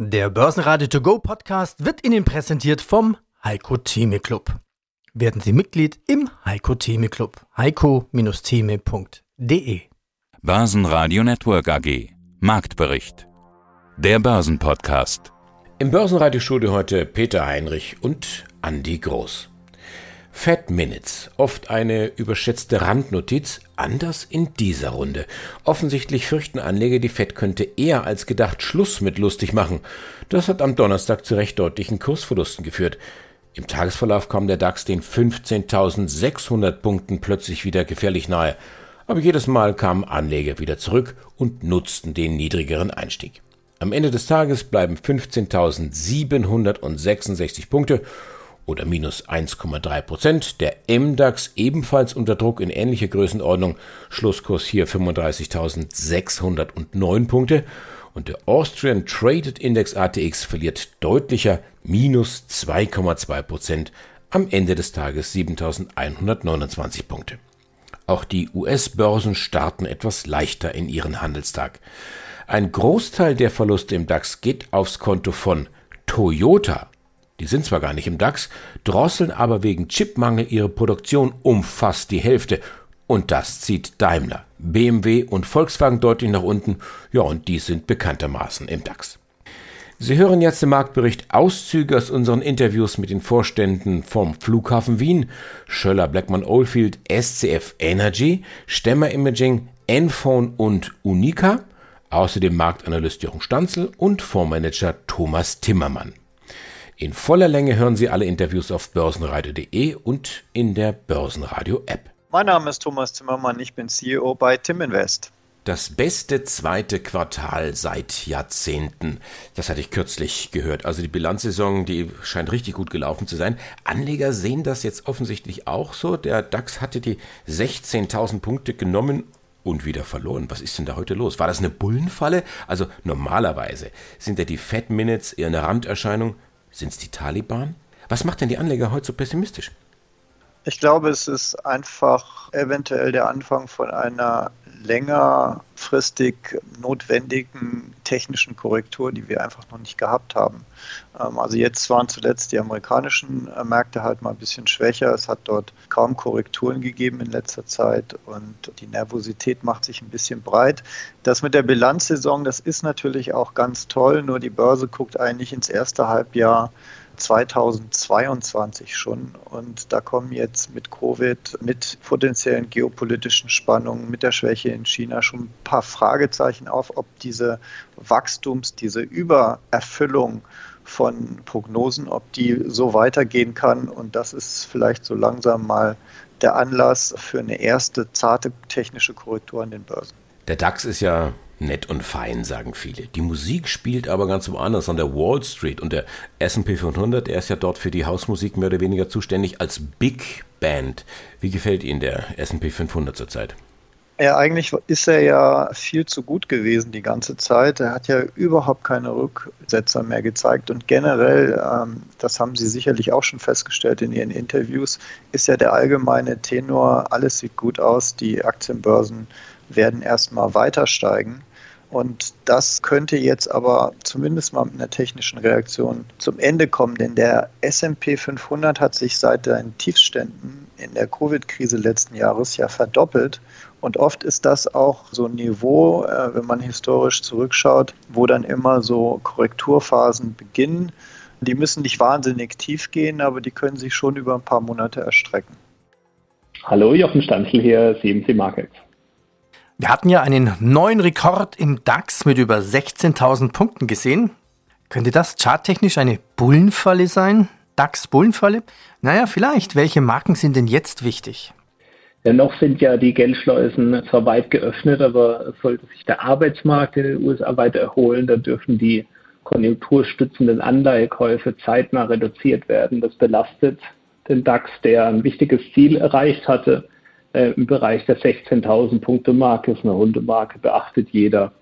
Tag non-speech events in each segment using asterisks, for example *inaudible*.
Der Börsenradio To Go Podcast wird Ihnen präsentiert vom Heiko Theme Club. Werden Sie Mitglied im Heiko Theme Club. heiko-theme.de Börsenradio Network AG Marktbericht Der Börsenpodcast Im Börsenradiostudio heute Peter Heinrich und Andy Groß. Fat Minutes, oft eine überschätzte Randnotiz, anders in dieser Runde. Offensichtlich fürchten Anleger, die Fed könnte eher als gedacht Schluss mit lustig machen. Das hat am Donnerstag zu recht deutlichen Kursverlusten geführt. Im Tagesverlauf kam der DAX den 15.600 Punkten plötzlich wieder gefährlich nahe. Aber jedes Mal kamen Anleger wieder zurück und nutzten den niedrigeren Einstieg. Am Ende des Tages bleiben 15.766 Punkte oder minus 1,3 Prozent. Der MDAX ebenfalls unter Druck in ähnlicher Größenordnung. Schlusskurs hier 35.609 Punkte. Und der Austrian Traded Index ATX verliert deutlicher minus 2,2 Prozent. Am Ende des Tages 7.129 Punkte. Auch die US-Börsen starten etwas leichter in ihren Handelstag. Ein Großteil der Verluste im DAX geht aufs Konto von Toyota die sind zwar gar nicht im DAX, drosseln aber wegen Chipmangel ihre Produktion um fast die Hälfte. Und das zieht Daimler, BMW und Volkswagen deutlich nach unten. Ja, und die sind bekanntermaßen im DAX. Sie hören jetzt im Marktbericht Auszüge aus unseren Interviews mit den Vorständen vom Flughafen Wien, Schöller Blackman Oldfield, SCF Energy, Stemmer Imaging, Enphone und Unica, außerdem Marktanalyst Jochen Stanzel und Fondsmanager Thomas Timmermann. In voller Länge hören Sie alle Interviews auf börsenradio.de und in der Börsenradio-App. Mein Name ist Thomas Zimmermann, ich bin CEO bei Tim Invest. Das beste zweite Quartal seit Jahrzehnten. Das hatte ich kürzlich gehört. Also die Bilanzsaison, die scheint richtig gut gelaufen zu sein. Anleger sehen das jetzt offensichtlich auch so. Der DAX hatte die 16.000 Punkte genommen und wieder verloren. Was ist denn da heute los? War das eine Bullenfalle? Also normalerweise sind ja die Fat Minutes eher eine Randerscheinung. Sind es die Taliban? Was macht denn die Anleger heute so pessimistisch? Ich glaube, es ist einfach eventuell der Anfang von einer längerfristig notwendigen technischen Korrektur, die wir einfach noch nicht gehabt haben. Ähm, also jetzt waren zuletzt die amerikanischen äh, Märkte halt mal ein bisschen schwächer. Es hat dort kaum Korrekturen gegeben in letzter Zeit und die Nervosität macht sich ein bisschen breit. Das mit der Bilanzsaison, das ist natürlich auch ganz toll, nur die Börse guckt eigentlich ins erste Halbjahr 2022 schon. Und da kommen jetzt mit Covid, mit potenziellen geopolitischen Spannungen, mit der Schwäche in China schon ein paar Fragezeichen auf, ob diese Wachstums-, diese Übererfüllung von Prognosen, ob die so weitergehen kann. Und das ist vielleicht so langsam mal der Anlass für eine erste zarte technische Korrektur an den Börsen. Der DAX ist ja nett und fein, sagen viele. Die Musik spielt aber ganz woanders an der Wall Street und der S&P 500, der ist ja dort für die Hausmusik mehr oder weniger zuständig als Big Band. Wie gefällt Ihnen der S&P 500 zurzeit? Ja, eigentlich ist er ja viel zu gut gewesen die ganze Zeit. Er hat ja überhaupt keine Rücksetzer mehr gezeigt. Und generell, ähm, das haben Sie sicherlich auch schon festgestellt in Ihren Interviews, ist ja der allgemeine Tenor, alles sieht gut aus, die Aktienbörsen werden erstmal weiter steigen. Und das könnte jetzt aber zumindest mal mit einer technischen Reaktion zum Ende kommen, denn der SP 500 hat sich seit den Tiefständen in der Covid-Krise letzten Jahres ja verdoppelt. Und oft ist das auch so ein Niveau, äh, wenn man historisch zurückschaut, wo dann immer so Korrekturphasen beginnen. Die müssen nicht wahnsinnig tief gehen, aber die können sich schon über ein paar Monate erstrecken. Hallo, Jochen Stanzel hier, CMC Markets. Wir hatten ja einen neuen Rekord im DAX mit über 16.000 Punkten gesehen. Könnte das charttechnisch eine Bullenfalle sein? DAX-Bullenfalle? Naja, vielleicht. Welche Marken sind denn jetzt wichtig? Ja, noch sind ja die Geldschleusen zwar weit geöffnet, aber sollte sich der Arbeitsmarkt in den USA weiter erholen, dann dürfen die konjunkturstützenden Anleihekäufe zeitnah reduziert werden. Das belastet den DAX, der ein wichtiges Ziel erreicht hatte äh, im Bereich der 16.000 Punkte Marke, ist eine runde Marke, beachtet jeder.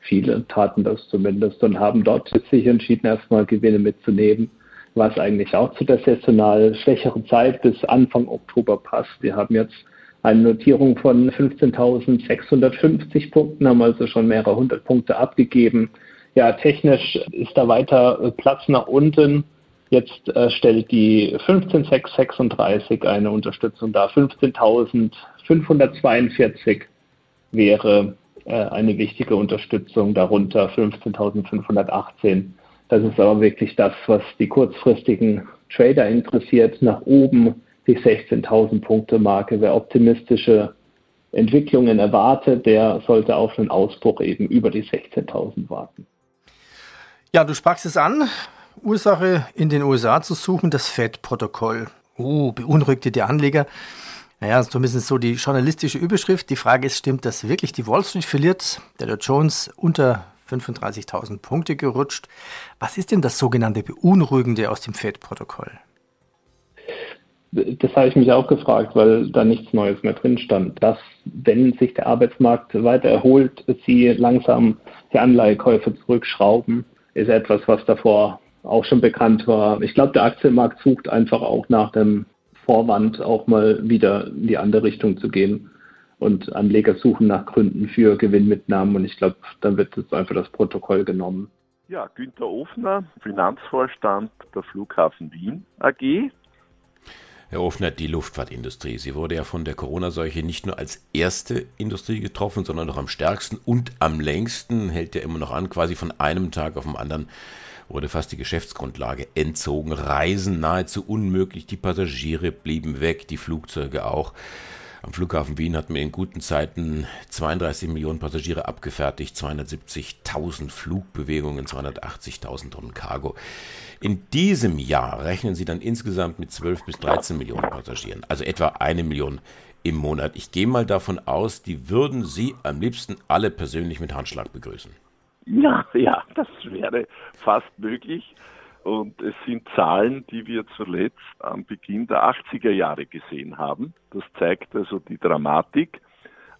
Viele taten das zumindest und haben dort sich entschieden, erstmal Gewinne mitzunehmen, was eigentlich auch zu der saisonal schwächeren Zeit bis Anfang Oktober passt. Wir haben jetzt eine Notierung von 15.650 Punkten, haben also schon mehrere hundert Punkte abgegeben. ja, technisch ist da weiter Platz nach unten. Jetzt äh, stellt die 15636 eine Unterstützung dar. 15.542 wäre äh, eine wichtige Unterstützung, darunter 15.518. Das ist aber wirklich das, was die kurzfristigen Trader interessiert. Nach oben die 16.000 Punkte Marke. Wer optimistische Entwicklungen erwartet, der sollte auf einen Ausbruch eben über die 16.000 warten. Ja, du sprachst es an. Ursache in den USA zu suchen, das FED-Protokoll. Oh, beunruhigte die Anleger. Naja, zumindest so die journalistische Überschrift. Die Frage ist, stimmt das wirklich? Die Wall Street verliert, der Dow Jones unter 35.000 Punkte gerutscht. Was ist denn das sogenannte Beunruhigende aus dem FED-Protokoll? Das habe ich mich auch gefragt, weil da nichts Neues mehr drin stand. Dass, wenn sich der Arbeitsmarkt weiter erholt, sie langsam die Anleihekäufe zurückschrauben, ist etwas, was davor auch schon bekannt war. Ich glaube, der Aktienmarkt sucht einfach auch nach dem Vorwand, auch mal wieder in die andere Richtung zu gehen. Und Anleger suchen nach Gründen für Gewinnmitnahmen. Und ich glaube, dann wird jetzt einfach das Protokoll genommen. Ja, Günter Ofner, Finanzvorstand der Flughafen Wien AG. Herr Ofner, die Luftfahrtindustrie. Sie wurde ja von der Corona-Seuche nicht nur als erste Industrie getroffen, sondern noch am stärksten und am längsten, hält ja immer noch an, quasi von einem Tag auf den anderen wurde fast die Geschäftsgrundlage entzogen. Reisen nahezu unmöglich, die Passagiere blieben weg, die Flugzeuge auch. Am Flughafen Wien hatten wir in guten Zeiten 32 Millionen Passagiere abgefertigt, 270.000 Flugbewegungen, 280.000 Tonnen Cargo. In diesem Jahr rechnen sie dann insgesamt mit 12 bis 13 Millionen Passagieren, also etwa eine Million im Monat. Ich gehe mal davon aus, die würden Sie am liebsten alle persönlich mit Handschlag begrüßen. Ja, ja, das wäre fast möglich. Und es sind Zahlen, die wir zuletzt am Beginn der 80er Jahre gesehen haben. Das zeigt also die Dramatik.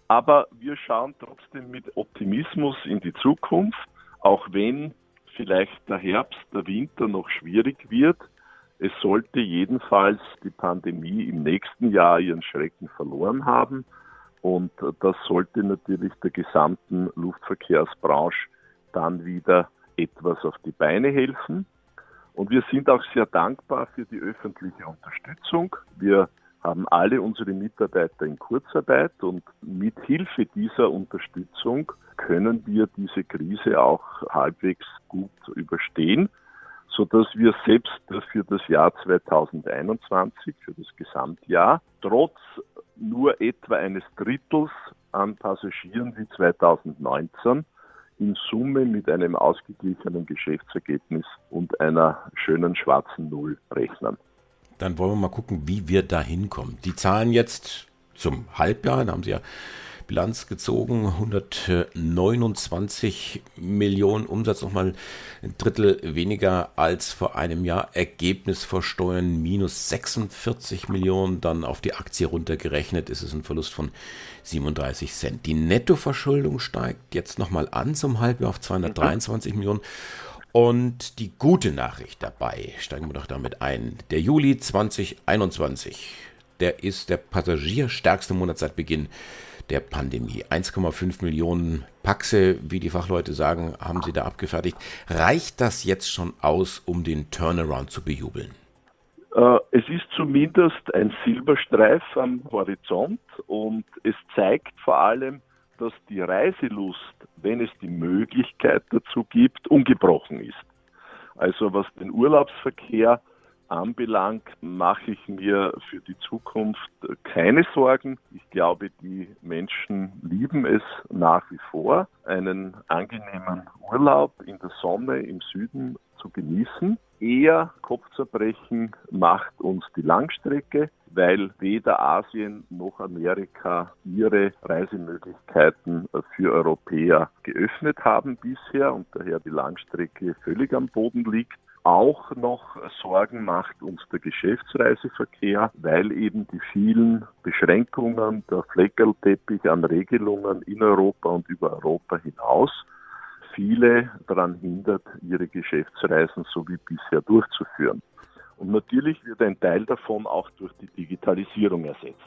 Aber wir schauen trotzdem mit Optimismus in die Zukunft, auch wenn vielleicht der Herbst, der Winter noch schwierig wird. Es sollte jedenfalls die Pandemie im nächsten Jahr ihren Schrecken verloren haben. Und das sollte natürlich der gesamten Luftverkehrsbranche dann wieder etwas auf die Beine helfen. Und wir sind auch sehr dankbar für die öffentliche Unterstützung. Wir haben alle unsere Mitarbeiter in Kurzarbeit und mit Hilfe dieser Unterstützung können wir diese Krise auch halbwegs gut überstehen, so dass wir selbst für das Jahr 2021, für das Gesamtjahr, trotz nur etwa eines Drittels an Passagieren wie 2019 in Summe mit einem ausgeglichenen Geschäftsergebnis und einer schönen schwarzen Null rechnen. Dann wollen wir mal gucken, wie wir da hinkommen. Die Zahlen jetzt zum Halbjahr, da haben Sie ja Bilanz gezogen, 129 Millionen Umsatz, nochmal ein Drittel weniger als vor einem Jahr. Ergebnis vor Steuern minus 46 Millionen, dann auf die Aktie runtergerechnet ist es ein Verlust von 37 Cent. Die Nettoverschuldung steigt jetzt nochmal an zum Halbjahr auf 223 Millionen. Und die gute Nachricht dabei, steigen wir doch damit ein. Der Juli 2021, der ist der passagierstärkste Monat seit Beginn der Pandemie. 1,5 Millionen Paxe, wie die Fachleute sagen, haben sie da abgefertigt. Reicht das jetzt schon aus, um den Turnaround zu bejubeln? Äh, es ist zumindest ein Silberstreif am Horizont und es zeigt vor allem, dass die Reiselust, wenn es die Möglichkeit dazu gibt, ungebrochen ist. Also was den Urlaubsverkehr anbelangt, mache ich mir für die Zukunft keine Sorgen. Ich glaube, die Menschen lieben es nach wie vor, einen angenehmen Urlaub in der Sonne im Süden zu genießen. Eher Kopfzerbrechen macht uns die Langstrecke, weil weder Asien noch Amerika ihre Reisemöglichkeiten für Europäer geöffnet haben bisher und daher die Langstrecke völlig am Boden liegt. Auch noch Sorgen macht uns der Geschäftsreiseverkehr, weil eben die vielen Beschränkungen, der Fleckerlteppich an Regelungen in Europa und über Europa hinaus viele daran hindert, ihre Geschäftsreisen so wie bisher durchzuführen. Und natürlich wird ein Teil davon auch durch die Digitalisierung ersetzt.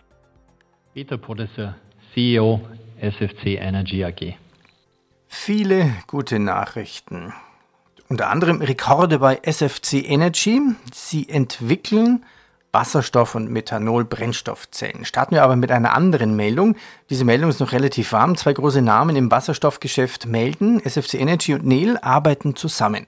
Peter Podesser, CEO SFC Energy AG. Viele gute Nachrichten. Unter anderem Rekorde bei SFC Energy. Sie entwickeln Wasserstoff- und Methanol-Brennstoffzellen. Starten wir aber mit einer anderen Meldung. Diese Meldung ist noch relativ warm. Zwei große Namen im Wasserstoffgeschäft melden. SFC Energy und Nel arbeiten zusammen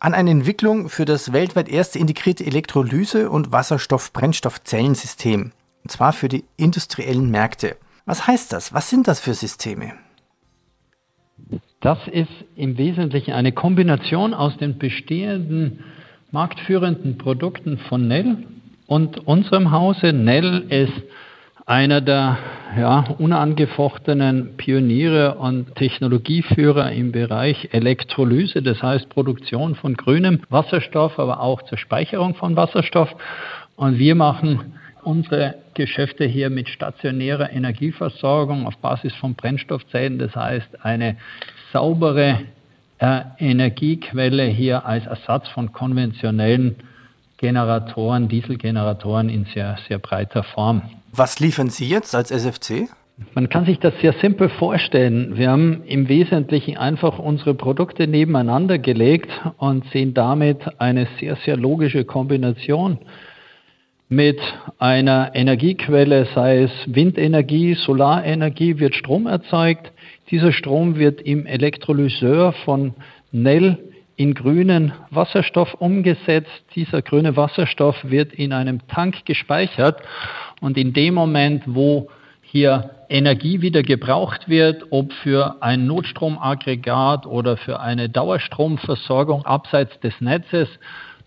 an einer Entwicklung für das weltweit erste integrierte Elektrolyse- und Wasserstoff-Brennstoffzellensystem. Und zwar für die industriellen Märkte. Was heißt das? Was sind das für Systeme? Das ist im Wesentlichen eine Kombination aus den bestehenden marktführenden Produkten von Nell und unserem Hause. Nell ist einer der ja, unangefochtenen Pioniere und Technologieführer im Bereich Elektrolyse, das heißt Produktion von grünem Wasserstoff, aber auch zur Speicherung von Wasserstoff. Und wir machen unsere Geschäfte hier mit stationärer Energieversorgung auf Basis von Brennstoffzellen, das heißt eine saubere äh, Energiequelle hier als Ersatz von konventionellen Generatoren, Dieselgeneratoren in sehr, sehr breiter Form. Was liefern Sie jetzt als SFC? Man kann sich das sehr simpel vorstellen. Wir haben im Wesentlichen einfach unsere Produkte nebeneinander gelegt und sehen damit eine sehr, sehr logische Kombination mit einer Energiequelle, sei es Windenergie, Solarenergie, wird Strom erzeugt. Dieser Strom wird im Elektrolyseur von Nell in grünen Wasserstoff umgesetzt. Dieser grüne Wasserstoff wird in einem Tank gespeichert und in dem Moment, wo hier Energie wieder gebraucht wird, ob für ein Notstromaggregat oder für eine Dauerstromversorgung abseits des Netzes,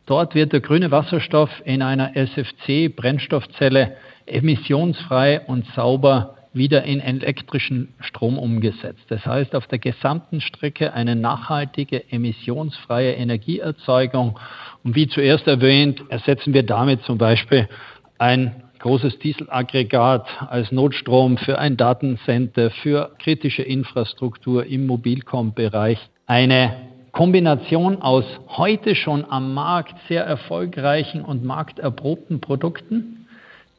dort wird der grüne Wasserstoff in einer SFC-Brennstoffzelle emissionsfrei und sauber wieder in elektrischen Strom umgesetzt. Das heißt, auf der gesamten Strecke eine nachhaltige, emissionsfreie Energieerzeugung. Und wie zuerst erwähnt, ersetzen wir damit zum Beispiel ein großes Dieselaggregat als Notstrom für ein Datencenter, für kritische Infrastruktur im Mobilcom-Bereich. Eine Kombination aus heute schon am Markt sehr erfolgreichen und markterprobten Produkten,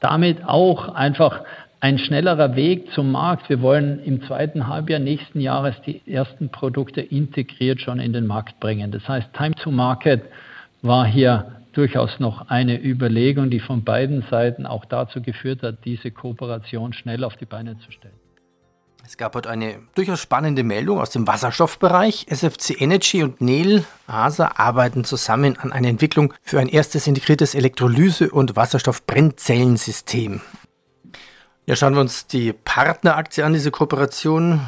damit auch einfach ein schnellerer Weg zum Markt. Wir wollen im zweiten Halbjahr nächsten Jahres die ersten Produkte integriert schon in den Markt bringen. Das heißt, Time to Market war hier durchaus noch eine Überlegung, die von beiden Seiten auch dazu geführt hat, diese Kooperation schnell auf die Beine zu stellen. Es gab heute eine durchaus spannende Meldung aus dem Wasserstoffbereich. SFC Energy und Nel ASA arbeiten zusammen an einer Entwicklung für ein erstes integriertes Elektrolyse- und Wasserstoffbrennzellensystem. Ja, schauen wir uns die Partneraktie an, diese Kooperation.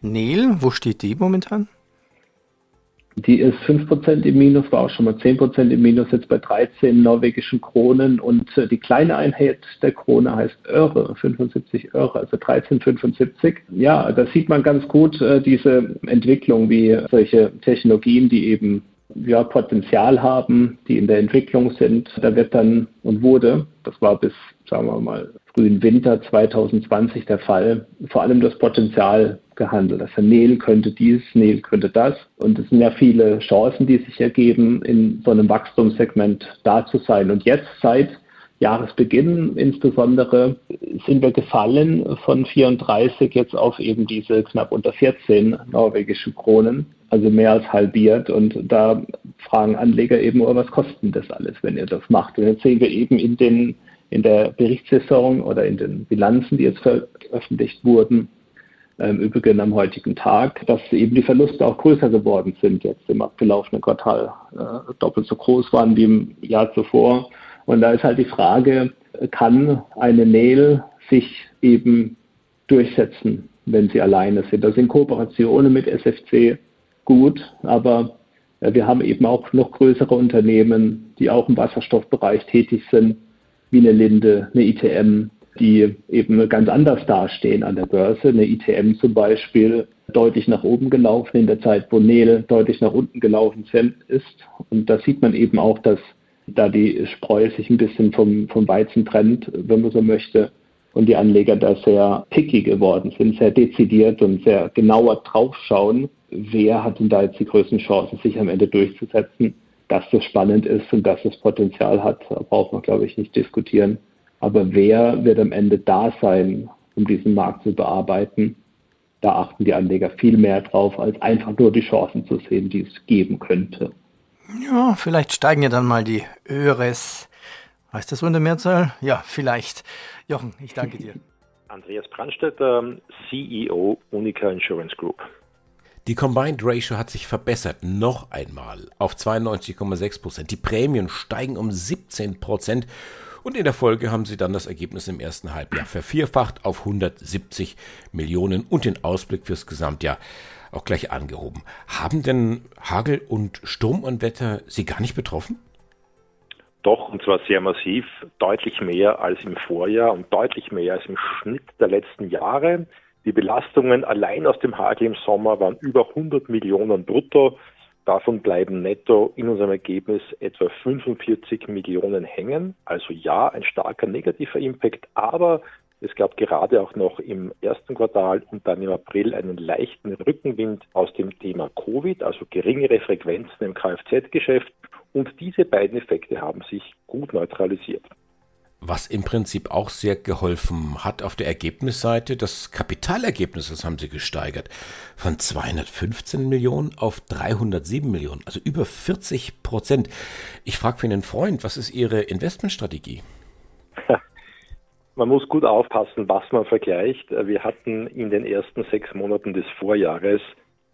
Nel, wo steht die momentan? Die ist 5% im Minus, war auch schon mal 10% im Minus, jetzt bei 13 norwegischen Kronen und äh, die kleine Einheit der Krone heißt Öre, 75 Öre, also 13,75. Ja, da sieht man ganz gut äh, diese Entwicklung, wie solche Technologien, die eben ja, Potenzial haben, die in der Entwicklung sind. Da wird dann und wurde, das war bis, sagen wir mal, frühen Winter 2020 der Fall, vor allem das Potenzial gehandelt. Also Nel könnte dies, Nel könnte das. Und es sind ja viele Chancen, die sich ergeben, in so einem Wachstumssegment da zu sein. Und jetzt seit Jahresbeginn insbesondere sind wir gefallen von 34 jetzt auf eben diese knapp unter 14 norwegische Kronen, also mehr als halbiert. Und da fragen Anleger eben, oh, was kostet das alles, wenn ihr das macht? Und jetzt sehen wir eben in den in der Berichtssaison oder in den Bilanzen, die jetzt veröffentlicht wurden, im Übrigen am heutigen Tag, dass eben die Verluste auch größer geworden sind, jetzt im abgelaufenen Quartal äh, doppelt so groß waren wie im Jahr zuvor. Und da ist halt die Frage, kann eine Nail sich eben durchsetzen, wenn sie alleine sind? Das sind Kooperationen mit SFC gut, aber äh, wir haben eben auch noch größere Unternehmen, die auch im Wasserstoffbereich tätig sind, wie eine Linde, eine ITM, die eben ganz anders dastehen an der Börse. Eine ITM zum Beispiel deutlich nach oben gelaufen in der Zeit, wo Nel deutlich nach unten gelaufen ist. Und da sieht man eben auch, dass da die Spreu sich ein bisschen vom, vom Weizen trennt, wenn man so möchte, und die Anleger da sehr picky geworden sind, sehr dezidiert und sehr genauer draufschauen, wer hat denn da jetzt die größten Chancen, sich am Ende durchzusetzen dass das spannend ist und dass es Potenzial hat, braucht man, glaube ich, nicht diskutieren. Aber wer wird am Ende da sein, um diesen Markt zu bearbeiten? da achten die Anleger viel mehr drauf, als einfach nur die Chancen zu sehen, die es geben könnte. Ja, vielleicht steigen ja dann mal die ÖRES. Heißt das so in der Mehrzahl? Ja, vielleicht. Jochen, ich danke dir. *laughs* Andreas Brandstätter, CEO Unica Insurance Group. Die Combined Ratio hat sich verbessert, noch einmal auf 92,6 Prozent. Die Prämien steigen um 17 Prozent und in der Folge haben sie dann das Ergebnis im ersten Halbjahr vervierfacht auf 170 Millionen und den Ausblick fürs Gesamtjahr auch gleich angehoben. Haben denn Hagel und Sturmunwetter Sie gar nicht betroffen? Doch, und zwar sehr massiv, deutlich mehr als im Vorjahr und deutlich mehr als im Schnitt der letzten Jahre. Die Belastungen allein aus dem Hagel im Sommer waren über 100 Millionen brutto. Davon bleiben netto in unserem Ergebnis etwa 45 Millionen hängen. Also ja, ein starker negativer Impact, aber es gab gerade auch noch im ersten Quartal und dann im April einen leichten Rückenwind aus dem Thema Covid, also geringere Frequenzen im Kfz-Geschäft. Und diese beiden Effekte haben sich gut neutralisiert. Was im Prinzip auch sehr geholfen hat auf der Ergebnisseite, das Kapitalergebnis, das haben sie gesteigert, von 215 Millionen auf 307 Millionen, also über 40 Prozent. Ich frage für einen Freund, was ist Ihre Investmentstrategie? Man muss gut aufpassen, was man vergleicht. Wir hatten in den ersten sechs Monaten des Vorjahres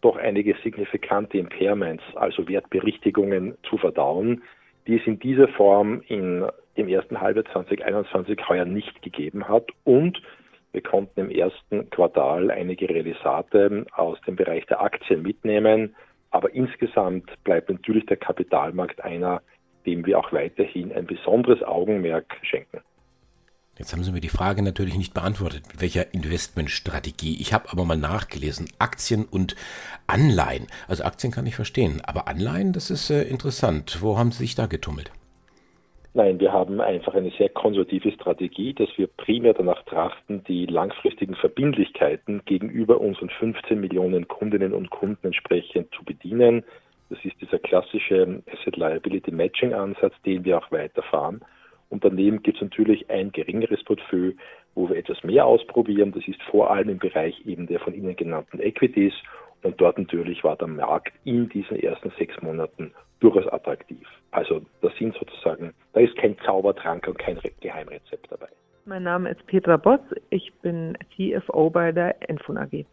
doch einige signifikante Impairments, also Wertberichtigungen zu verdauen, die es in dieser Form in dem ersten Halbjahr 2021 heuer nicht gegeben hat. Und wir konnten im ersten Quartal einige Realisate aus dem Bereich der Aktien mitnehmen. Aber insgesamt bleibt natürlich der Kapitalmarkt einer, dem wir auch weiterhin ein besonderes Augenmerk schenken. Jetzt haben Sie mir die Frage natürlich nicht beantwortet, mit welcher Investmentstrategie. Ich habe aber mal nachgelesen, Aktien und Anleihen. Also Aktien kann ich verstehen, aber Anleihen, das ist äh, interessant. Wo haben Sie sich da getummelt? Nein, wir haben einfach eine sehr konservative Strategie, dass wir primär danach trachten, die langfristigen Verbindlichkeiten gegenüber unseren 15 Millionen Kundinnen und Kunden entsprechend zu bedienen. Das ist dieser klassische Asset Liability Matching Ansatz, den wir auch weiterfahren. Und daneben gibt es natürlich ein geringeres Portfolio, wo wir etwas mehr ausprobieren. Das ist vor allem im Bereich eben der von Ihnen genannten Equities. Und dort natürlich war der Markt in diesen ersten sechs Monaten durchaus attraktiv. Also das sind sozusagen, da ist kein Zaubertrank und kein Geheimrezept dabei. Mein Name ist Petra Boss, ich bin CFO bei der Enfon AG.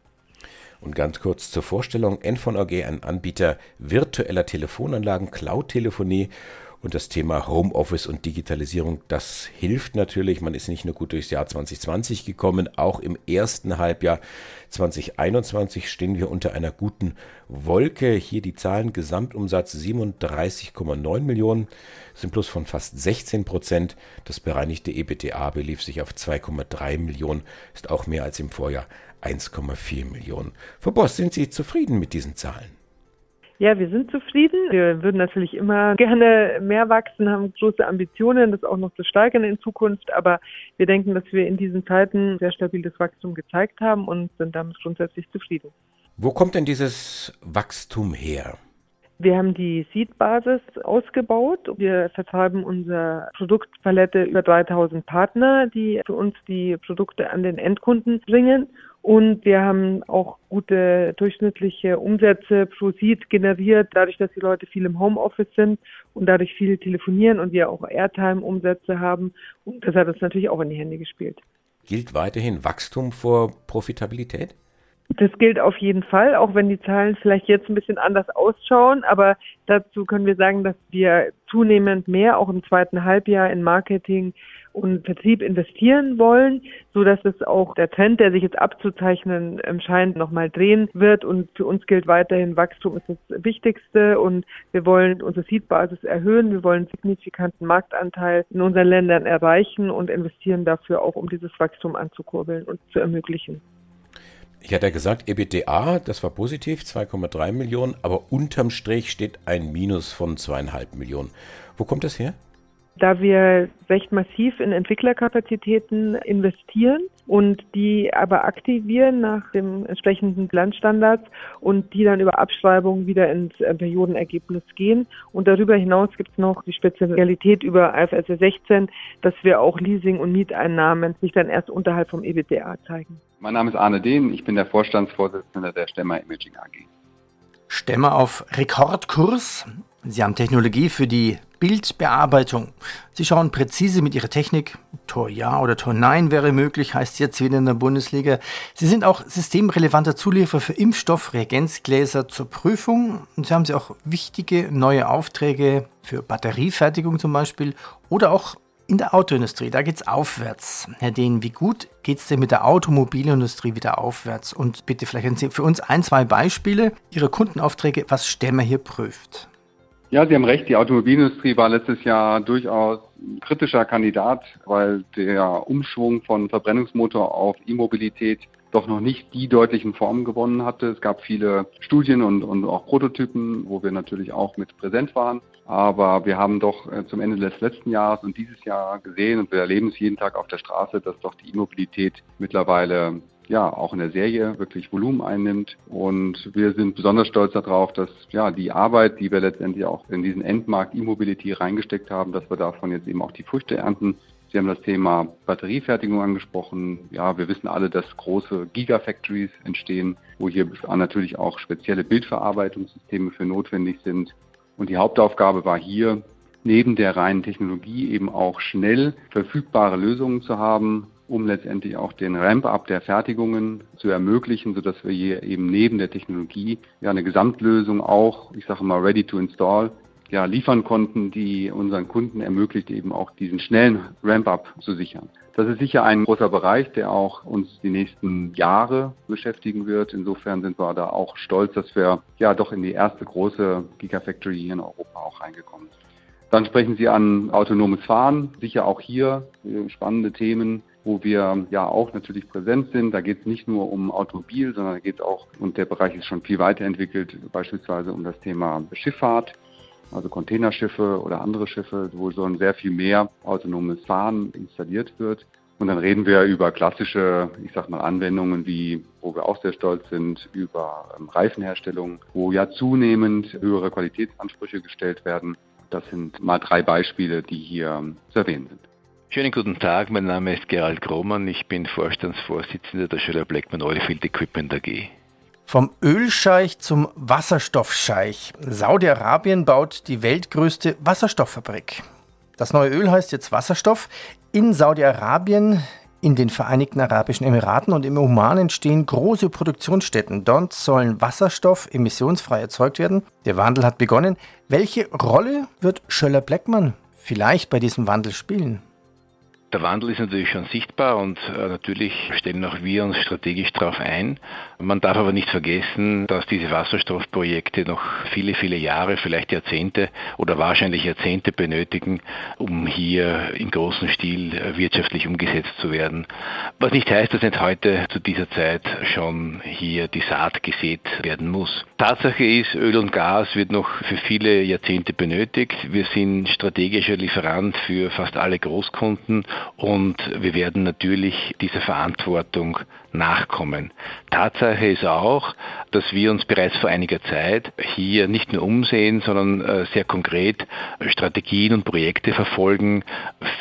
Und ganz kurz zur Vorstellung, Enfon AG, ein Anbieter virtueller Telefonanlagen, Cloud-Telefonie und das Thema Homeoffice und Digitalisierung, das hilft natürlich. Man ist nicht nur gut durchs Jahr 2020 gekommen, auch im ersten Halbjahr 2021 stehen wir unter einer guten Wolke. Hier die Zahlen Gesamtumsatz 37,9 Millionen, sind plus von fast 16 Prozent. Das bereinigte EBTA belief sich auf 2,3 Millionen, ist auch mehr als im Vorjahr 1,4 Millionen. Frau Boss, sind Sie zufrieden mit diesen Zahlen? Ja, wir sind zufrieden. Wir würden natürlich immer gerne mehr wachsen, haben große Ambitionen, das auch noch zu steigern in Zukunft. Aber wir denken, dass wir in diesen Zeiten sehr stabiles Wachstum gezeigt haben und sind damit grundsätzlich zufrieden. Wo kommt denn dieses Wachstum her? Wir haben die Seed-Basis ausgebaut. Wir vertreiben unsere Produktpalette über 3000 Partner, die für uns die Produkte an den Endkunden bringen. Und wir haben auch gute durchschnittliche Umsätze pro Seed generiert, dadurch, dass die Leute viel im Homeoffice sind und dadurch viel telefonieren und wir auch Airtime-Umsätze haben. Und das hat uns natürlich auch in die Hände gespielt. Gilt weiterhin Wachstum vor Profitabilität? Das gilt auf jeden Fall, auch wenn die Zahlen vielleicht jetzt ein bisschen anders ausschauen. Aber dazu können wir sagen, dass wir zunehmend mehr auch im zweiten Halbjahr in Marketing und Vertrieb investieren wollen, so dass es auch der Trend, der sich jetzt abzuzeichnen ähm, scheint, nochmal drehen wird. Und für uns gilt weiterhin, Wachstum ist das Wichtigste und wir wollen unsere Seedbasis erhöhen. Wir wollen signifikanten Marktanteil in unseren Ländern erreichen und investieren dafür auch, um dieses Wachstum anzukurbeln und zu ermöglichen. Ich hatte ja gesagt, EBITDA, das war positiv, 2,3 Millionen, aber unterm Strich steht ein Minus von zweieinhalb Millionen. Wo kommt das her? Da wir recht massiv in Entwicklerkapazitäten investieren und die aber aktivieren nach dem entsprechenden Landstandards und die dann über Abschreibung wieder ins äh, Periodenergebnis gehen. Und darüber hinaus gibt es noch die Spezialität über IFRS 16, dass wir auch Leasing- und Mieteinnahmen sich dann erst unterhalb vom EBITDA zeigen. Mein Name ist Arne Dehn, ich bin der Vorstandsvorsitzende der Stemmer Imaging AG. Stemmer auf Rekordkurs. Sie haben Technologie für die Bildbearbeitung. Sie schauen präzise mit Ihrer Technik. Tor ja oder Tor nein wäre möglich, heißt jetzt wieder in der Bundesliga. Sie sind auch systemrelevanter Zulieferer für Impfstoff, Reagenzgläser zur Prüfung. Und Sie haben Sie auch wichtige neue Aufträge für Batteriefertigung zum Beispiel oder auch in der Autoindustrie, da geht es aufwärts. Herr Dehn, wie gut geht es denn mit der Automobilindustrie wieder aufwärts? Und bitte vielleicht für uns ein, zwei Beispiele Ihrer Kundenaufträge, was Stemmer hier prüft. Ja, Sie haben recht. Die Automobilindustrie war letztes Jahr durchaus ein kritischer Kandidat, weil der Umschwung von Verbrennungsmotor auf E-Mobilität doch noch nicht die deutlichen Formen gewonnen hatte. Es gab viele Studien und, und auch Prototypen, wo wir natürlich auch mit präsent waren. Aber wir haben doch äh, zum Ende des letzten Jahres und dieses Jahr gesehen und wir erleben es jeden Tag auf der Straße, dass doch die E-Mobilität mittlerweile ja auch in der Serie wirklich Volumen einnimmt. Und wir sind besonders stolz darauf, dass ja die Arbeit, die wir letztendlich auch in diesen Endmarkt E-Mobility reingesteckt haben, dass wir davon jetzt eben auch die Früchte ernten. Sie haben das Thema Batteriefertigung angesprochen. Ja, wir wissen alle, dass große Gigafactories entstehen, wo hier natürlich auch spezielle Bildverarbeitungssysteme für notwendig sind. Und die Hauptaufgabe war hier, neben der reinen Technologie eben auch schnell verfügbare Lösungen zu haben, um letztendlich auch den Ramp-up der Fertigungen zu ermöglichen, sodass wir hier eben neben der Technologie ja eine Gesamtlösung auch, ich sage mal, ready to install, ja, liefern konnten, die unseren Kunden ermöglicht, eben auch diesen schnellen Ramp-up zu sichern. Das ist sicher ein großer Bereich, der auch uns die nächsten Jahre beschäftigen wird. Insofern sind wir da auch stolz, dass wir ja doch in die erste große Gigafactory hier in Europa auch reingekommen sind. Dann sprechen Sie an autonomes Fahren, sicher auch hier äh, spannende Themen wo wir ja auch natürlich präsent sind. Da geht es nicht nur um Automobil, sondern da geht es auch, und der Bereich ist schon viel weiterentwickelt, beispielsweise um das Thema Schifffahrt, also Containerschiffe oder andere Schiffe, wo ein sehr viel mehr autonomes Fahren installiert wird. Und dann reden wir über klassische, ich sag mal, Anwendungen wie, wo wir auch sehr stolz sind, über ähm, Reifenherstellung, wo ja zunehmend höhere Qualitätsansprüche gestellt werden. Das sind mal drei Beispiele, die hier ähm, zu erwähnen sind. Schönen guten Tag, mein Name ist Gerald Krohmann, ich bin Vorstandsvorsitzender der Schiller Blackman Oilfield Equipment AG. Vom Ölscheich zum Wasserstoffscheich. Saudi-Arabien baut die weltgrößte Wasserstofffabrik. Das neue Öl heißt jetzt Wasserstoff. In Saudi-Arabien, in den Vereinigten Arabischen Emiraten und im Oman entstehen große Produktionsstätten. Dort sollen Wasserstoff emissionsfrei erzeugt werden. Der Wandel hat begonnen. Welche Rolle wird Schöller Blackman vielleicht bei diesem Wandel spielen? Der Wandel ist natürlich schon sichtbar und äh, natürlich stellen auch wir uns strategisch darauf ein. Man darf aber nicht vergessen, dass diese Wasserstoffprojekte noch viele, viele Jahre, vielleicht Jahrzehnte oder wahrscheinlich Jahrzehnte benötigen, um hier im großen Stil äh, wirtschaftlich umgesetzt zu werden. Was nicht heißt, dass nicht heute zu dieser Zeit schon hier die Saat gesät werden muss. Tatsache ist, Öl und Gas wird noch für viele Jahrzehnte benötigt. Wir sind strategischer Lieferant für fast alle Großkunden und wir werden natürlich dieser Verantwortung nachkommen. Tatsache ist auch, dass wir uns bereits vor einiger Zeit hier nicht nur umsehen, sondern äh, sehr konkret Strategien und Projekte verfolgen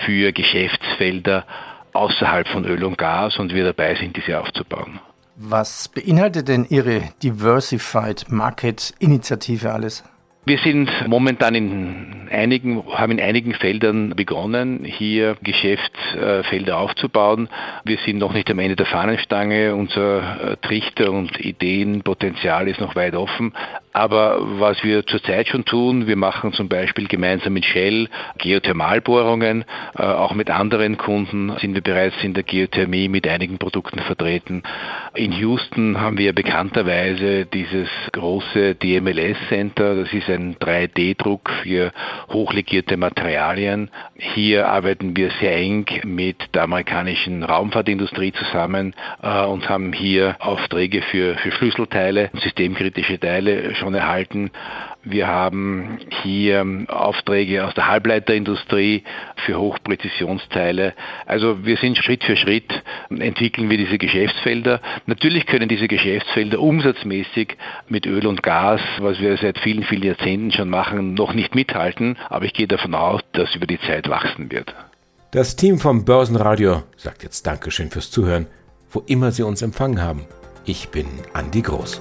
für Geschäftsfelder außerhalb von Öl und Gas und wir dabei sind, diese aufzubauen. Was beinhaltet denn Ihre Diversified Market Initiative alles? Wir sind momentan in einigen, haben in einigen Feldern begonnen, hier Geschäftsfelder aufzubauen. Wir sind noch nicht am Ende der Fahnenstange. Unser Trichter und Ideenpotenzial ist noch weit offen. Aber was wir zurzeit schon tun, wir machen zum Beispiel gemeinsam mit Shell Geothermalbohrungen. Äh, auch mit anderen Kunden sind wir bereits in der Geothermie mit einigen Produkten vertreten. In Houston haben wir bekannterweise dieses große DMLS Center. Das ist ein 3D-Druck für hochlegierte Materialien. Hier arbeiten wir sehr eng mit der amerikanischen Raumfahrtindustrie zusammen äh, und haben hier Aufträge für, für Schlüsselteile, systemkritische Teile schon erhalten. Wir haben hier Aufträge aus der Halbleiterindustrie für Hochpräzisionsteile. Also wir sind Schritt für Schritt, entwickeln wir diese Geschäftsfelder. Natürlich können diese Geschäftsfelder umsatzmäßig mit Öl und Gas, was wir seit vielen, vielen Jahrzehnten schon machen, noch nicht mithalten. Aber ich gehe davon aus, dass über die Zeit wachsen wird. Das Team vom Börsenradio sagt jetzt Dankeschön fürs Zuhören, wo immer Sie uns empfangen haben. Ich bin Andi Groß.